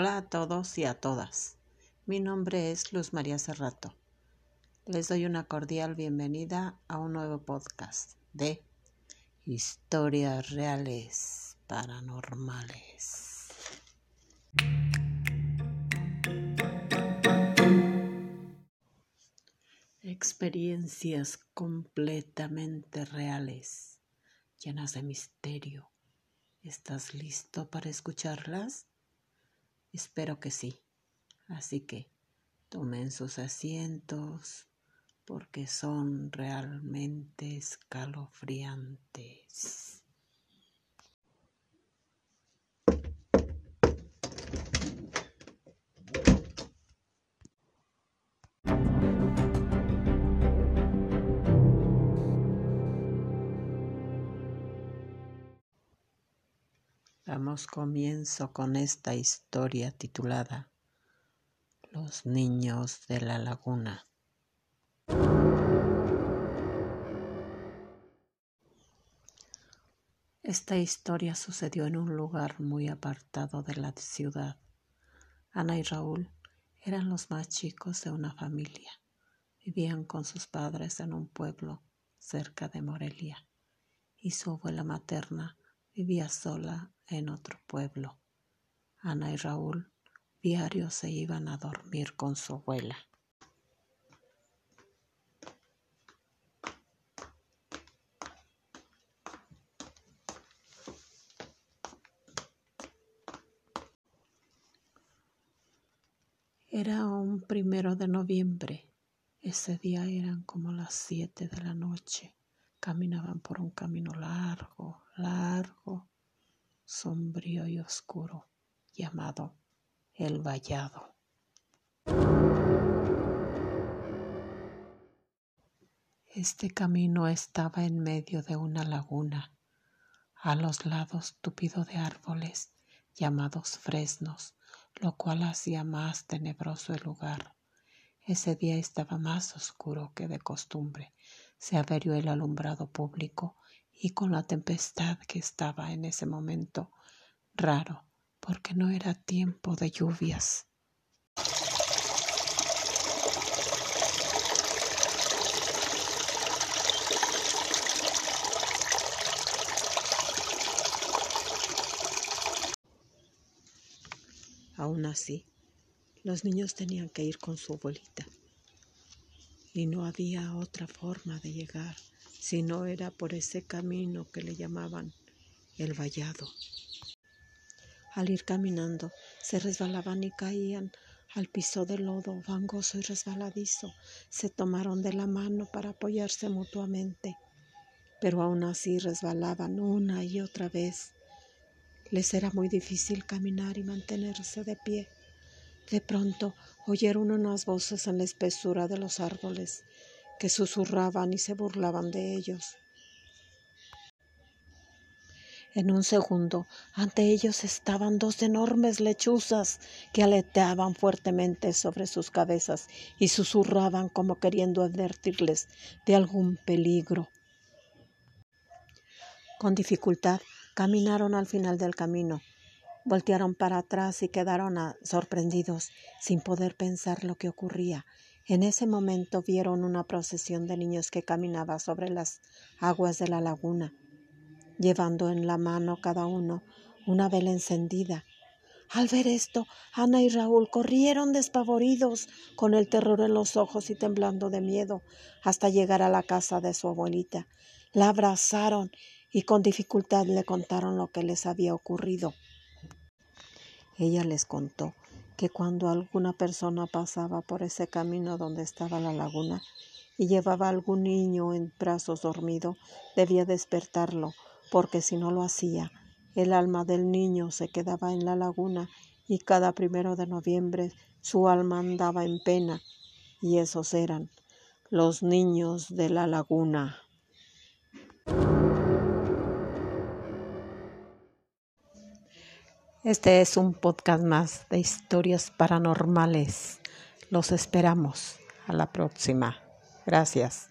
Hola a todos y a todas. Mi nombre es Luz María Cerrato. Les doy una cordial bienvenida a un nuevo podcast de historias reales paranormales. Experiencias completamente reales, llenas de misterio. ¿Estás listo para escucharlas? Espero que sí. Así que tomen sus asientos porque son realmente escalofriantes. Comienzo con esta historia titulada Los niños de la laguna. Esta historia sucedió en un lugar muy apartado de la ciudad. Ana y Raúl eran los más chicos de una familia. Vivían con sus padres en un pueblo cerca de Morelia y su abuela materna vivía sola en otro pueblo. Ana y Raúl diario se iban a dormir con su abuela. Era un primero de noviembre. Ese día eran como las siete de la noche. Caminaban por un camino largo, largo, sombrío y oscuro llamado el vallado. Este camino estaba en medio de una laguna, a los lados tupido de árboles llamados fresnos, lo cual hacía más tenebroso el lugar. Ese día estaba más oscuro que de costumbre. Se averió el alumbrado público y con la tempestad que estaba en ese momento raro, porque no era tiempo de lluvias. Aún así, los niños tenían que ir con su abuelita y no había otra forma de llegar si no era por ese camino que le llamaban el vallado. Al ir caminando, se resbalaban y caían al piso de lodo, fangoso y resbaladizo. Se tomaron de la mano para apoyarse mutuamente, pero aún así resbalaban una y otra vez. Les era muy difícil caminar y mantenerse de pie. De pronto oyeron unas voces en la espesura de los árboles que susurraban y se burlaban de ellos. En un segundo, ante ellos estaban dos enormes lechuzas que aleteaban fuertemente sobre sus cabezas y susurraban como queriendo advertirles de algún peligro. Con dificultad caminaron al final del camino, voltearon para atrás y quedaron sorprendidos sin poder pensar lo que ocurría. En ese momento vieron una procesión de niños que caminaba sobre las aguas de la laguna, llevando en la mano cada uno una vela encendida. Al ver esto, Ana y Raúl corrieron despavoridos, con el terror en los ojos y temblando de miedo, hasta llegar a la casa de su abuelita. La abrazaron y con dificultad le contaron lo que les había ocurrido. Ella les contó que cuando alguna persona pasaba por ese camino donde estaba la laguna y llevaba a algún niño en brazos dormido, debía despertarlo, porque si no lo hacía, el alma del niño se quedaba en la laguna y cada primero de noviembre su alma andaba en pena, y esos eran los niños de la laguna. Este es un podcast más de historias paranormales. Los esperamos. A la próxima. Gracias.